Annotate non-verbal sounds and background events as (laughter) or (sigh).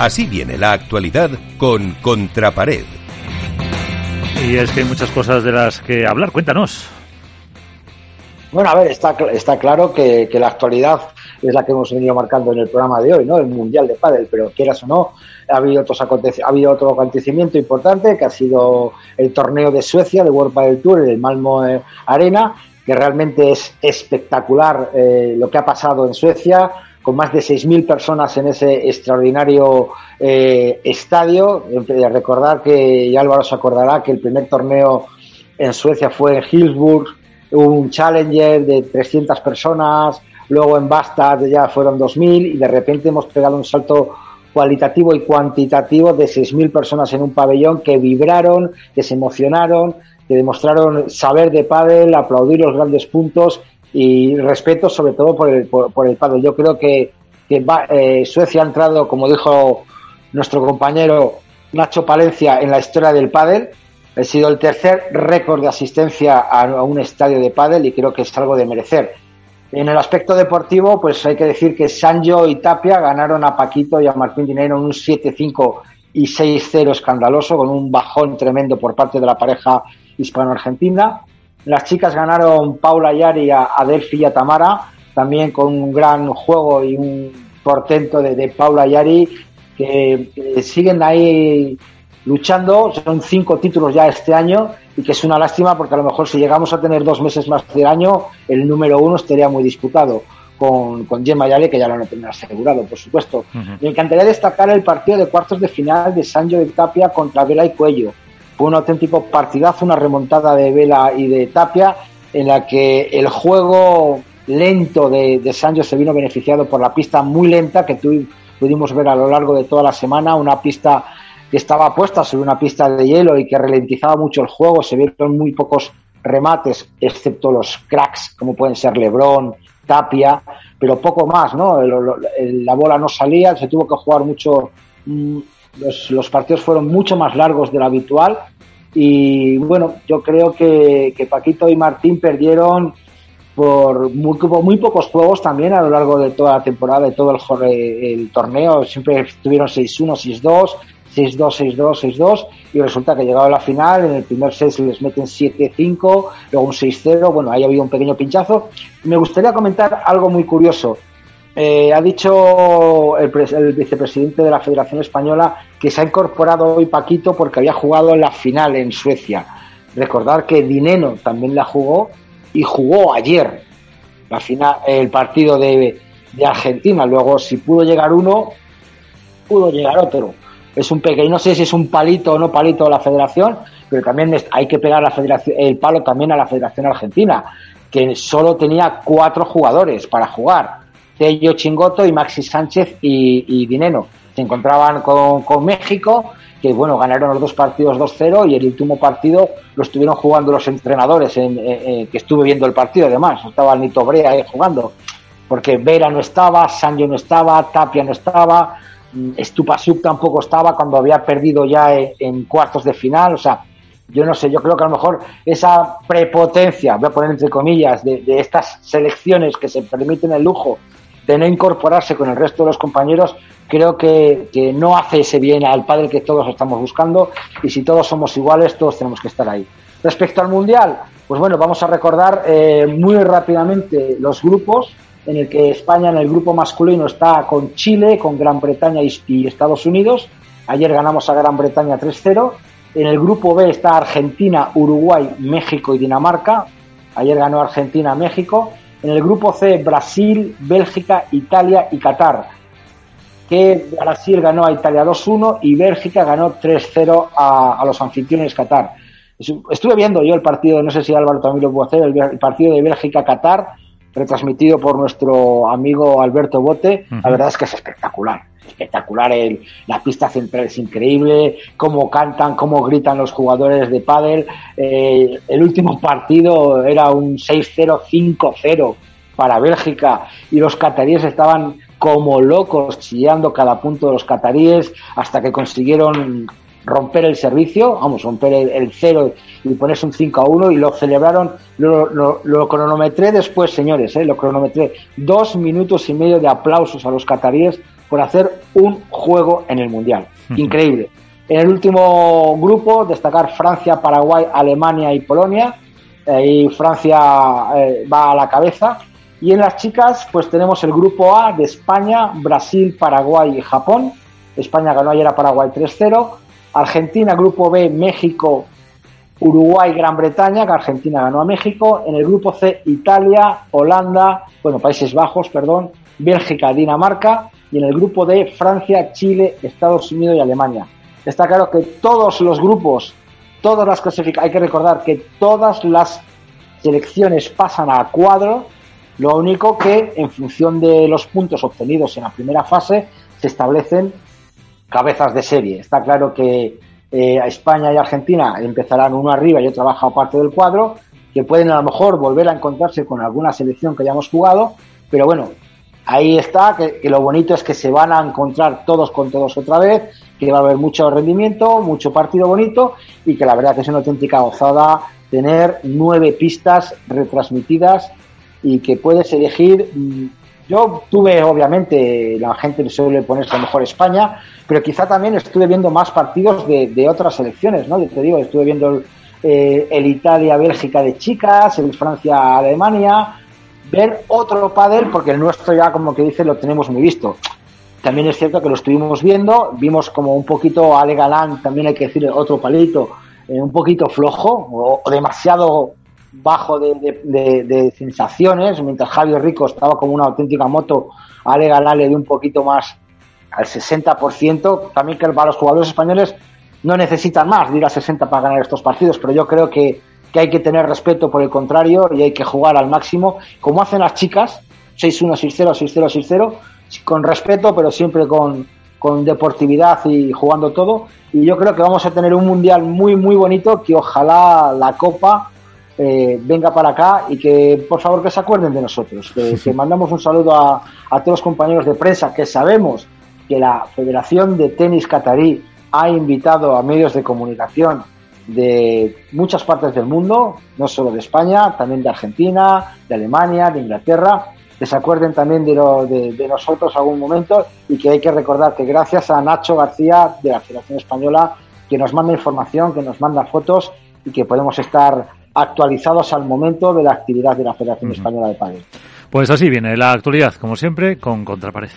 Así viene la actualidad con Contrapared. Y es que hay muchas cosas de las que hablar. Cuéntanos. Bueno, a ver, está, está claro que, la actualidad es la que hemos venido marcando en el programa de hoy, ¿no? El Mundial de Padel, pero quieras o no, ha habido, otros ha habido otro acontecimiento importante que ha sido el torneo de Suecia, de World Padel Tour, en el Malmo eh, Arena, que realmente es espectacular eh, lo que ha pasado en Suecia, con más de 6.000 personas en ese extraordinario eh, estadio. Recordar que, y Álvaro se acordará, que el primer torneo en Suecia fue en Hillsburg, un Challenger de 300 personas, luego en Bastard ya fueron 2.000 y de repente hemos pegado un salto cualitativo y cuantitativo de 6.000 personas en un pabellón que vibraron, que se emocionaron, que demostraron saber de pádel, aplaudir los grandes puntos y respeto sobre todo por el, por, el pádel. Yo creo que, eh, Suecia ha entrado, como dijo nuestro compañero Nacho Palencia, en la historia del pádel ha sido el tercer récord de asistencia a, un estadio de pádel y creo que es algo de merecer. En el aspecto deportivo, pues hay que decir que Sanjo y Tapia ganaron a Paquito y a Martín Dinero en un 7-5 y 6-0 escandaloso, con un bajón tremendo por parte de la pareja hispano-argentina. Las chicas ganaron Paula Yari a, Delphi y a Tamara, también con un gran juego y un portento de, Paula Yari, que siguen ahí luchando. Son cinco títulos ya este año y que es una lástima porque a lo mejor si llegamos a tener dos meses más de año, el número uno estaría muy disputado con, con Gemma Yale, que ya lo han tenido asegurado, por supuesto. Me encantaría destacar el partido de cuartos de final de Sancho de Tapia contra Vela y Cuello. Fue un auténtico partidazo, una remontada de Vela y de Tapia, en la que el juego lento de, Sancho se vino beneficiado por la pista muy lenta que pudimos ver a lo largo de toda la semana, una pista que estaba puesta sobre una pista de hielo y que ralentizaba mucho el juego. Se vieron muy pocos remates, excepto los cracks, como pueden ser Lebron, Tapia, pero poco más, ¿no? la bola no salía, se tuvo que jugar mucho. Mm, los, partidos fueron mucho más largos de lo habitual. Y bueno, yo creo que, Paquito y Martín perdieron por muy, muy, pocos juegos también a lo largo de toda la temporada, de todo el, el torneo. Siempre estuvieron 6-1, 6-2, 6-2, 6-2, 6-2 y resulta que llegado a la final, en el primer set se les meten 7-5, luego un 6-0, bueno, ahí había un pequeño pinchazo. Me gustaría comentar algo muy curioso. Eh, ha dicho el, vicepresidente de la Federación Española que se ha incorporado hoy Paquito porque había jugado la final en Suecia. Recordar que Dineno también la jugó y jugó ayer la final, el partido de, de Argentina. Luego, si pudo llegar uno, pudo llegar otro es un pequeño, no sé si es un palito o no palito de la federación, pero también hay que pegar la federación, el palo también a la Federación Argentina, que solo tenía cuatro jugadores para jugar, Tello Chingoto y Maxi Sánchez y, Dineno. Se encontraban con, México, que bueno, ganaron los dos partidos 2-0 y el último partido lo estuvieron jugando los entrenadores, en, que estuve viendo el partido además, estaba Nito Brea ahí jugando, porque Vera no estaba, Sancho no estaba, Tapia no estaba, Stupasuk tampoco estaba cuando había perdido ya en, cuartos de final, o sea, yo no sé, yo creo que a lo mejor esa prepotencia, voy a poner entre comillas, de, estas selecciones que se permiten el lujo de no incorporarse con el resto de los compañeros, creo que, no hace ese bien al padre que todos estamos buscando y si todos somos iguales, todos tenemos que estar ahí. Respecto al Mundial, pues bueno, vamos a recordar eh, muy rápidamente los grupos en el que España en el grupo masculino está con Chile, con Gran Bretaña y, Estados Unidos. Ayer ganamos a Gran Bretaña 3-0. En el grupo B está Argentina, Uruguay, México y Dinamarca. Ayer ganó Argentina, México. En el grupo C, Brasil, Bélgica, Italia y Qatar. Que Brasil ganó a Italia 2-1 y Bélgica ganó 3-0 a, los anfitriones Qatar. Estuve viendo yo el partido, no sé si Álvaro también lo pudo hacer, el partido de Bélgica-Qatar retransmitido por nuestro amigo Alberto Bote, la verdad es que es espectacular. Espectacular, el, la pista central es increíble, cómo cantan, cómo gritan los jugadores de pádel. Eh, el último partido era un 6-0, 5-0 para Bélgica y los cataríes estaban como locos chillando cada punto de los cataríes hasta que consiguieron romper el servicio, vamos, romper el, cero y ponerse un 5 a 1 y lo celebraron, lo, lo, cronometré después, señores, ¿eh? lo cronometré, dos minutos y medio de aplausos a los cataríes por hacer un juego en el Mundial. Increíble. En el último grupo, destacar Francia, Paraguay, Alemania y Polonia. y Francia eh, va a la cabeza. Y en las chicas, pues tenemos el grupo A de España, Brasil, Paraguay y Japón. España ganó ayer a Paraguay 3-0. Argentina, grupo B, México, Uruguay, Gran Bretaña, que Argentina ganó a México. En el grupo C, Italia, Holanda, bueno, Países Bajos, perdón, Bélgica, Dinamarca. Y en el grupo D, Francia, Chile, Estados Unidos y Alemania. Está claro que todos los grupos, todas las clasificaciones, hay que recordar que todas las selecciones pasan a cuadro. Lo único que, en función de los puntos obtenidos en la primera fase, se establecen cabezas de serie. Está claro que eh, España y Argentina empezarán uno arriba y otro abajo aparte del cuadro, que pueden a lo mejor volver a encontrarse con alguna selección que hayamos jugado, pero bueno, ahí está, que, lo bonito es que se van a encontrar todos con todos otra vez, que va a haber mucho rendimiento, mucho partido bonito y que la verdad que es una auténtica gozada tener nueve pistas retransmitidas y que puedes elegir. Yo tuve, obviamente, la gente suele ponerse a mejor España, pero quizá también estuve viendo más partidos de, otras selecciones, ¿no? Yo te digo, estuve viendo el, eh, el Italia-Bélgica de chicas, el Francia-Alemania, ver otro pádel, porque el nuestro ya, como que dice, lo tenemos muy visto. También es cierto que lo estuvimos viendo, vimos como un poquito Ale Galán, también hay que decir otro palito, eh, un poquito flojo o, demasiado bajo de, sensaciones, mientras Javier Rico estaba como una auténtica moto, Ale Galán le dio un poquito más al 60%, también que para los jugadores españoles no necesitan más de ir a 60 para ganar estos partidos, pero yo creo que que hay que tener respeto por el contrario y hay que jugar al máximo, como hacen las chicas, 6-1, 6-0, 6-0, 6-0, con respeto, pero siempre con, con deportividad y jugando todo. Y yo creo que vamos a tener un mundial muy, muy bonito, que ojalá la Copa eh, venga para acá y que por favor que se acuerden de nosotros, que, (laughs) que mandamos un saludo a, a, todos los compañeros de prensa que sabemos que la Federación de Tenis Catarí ha invitado a medios de comunicación de muchas partes del mundo, no solo de España, también de Argentina, de Alemania, de Inglaterra, que se acuerden también de, lo, de, nosotros algún momento y que hay que recordar que gracias a Nacho García de la Federación Española, que nos manda información, que nos manda fotos y que podemos estar actualizados al momento de la actividad de la Federación Española de Padres. Pues así viene la actualidad, como siempre, con Contrapared.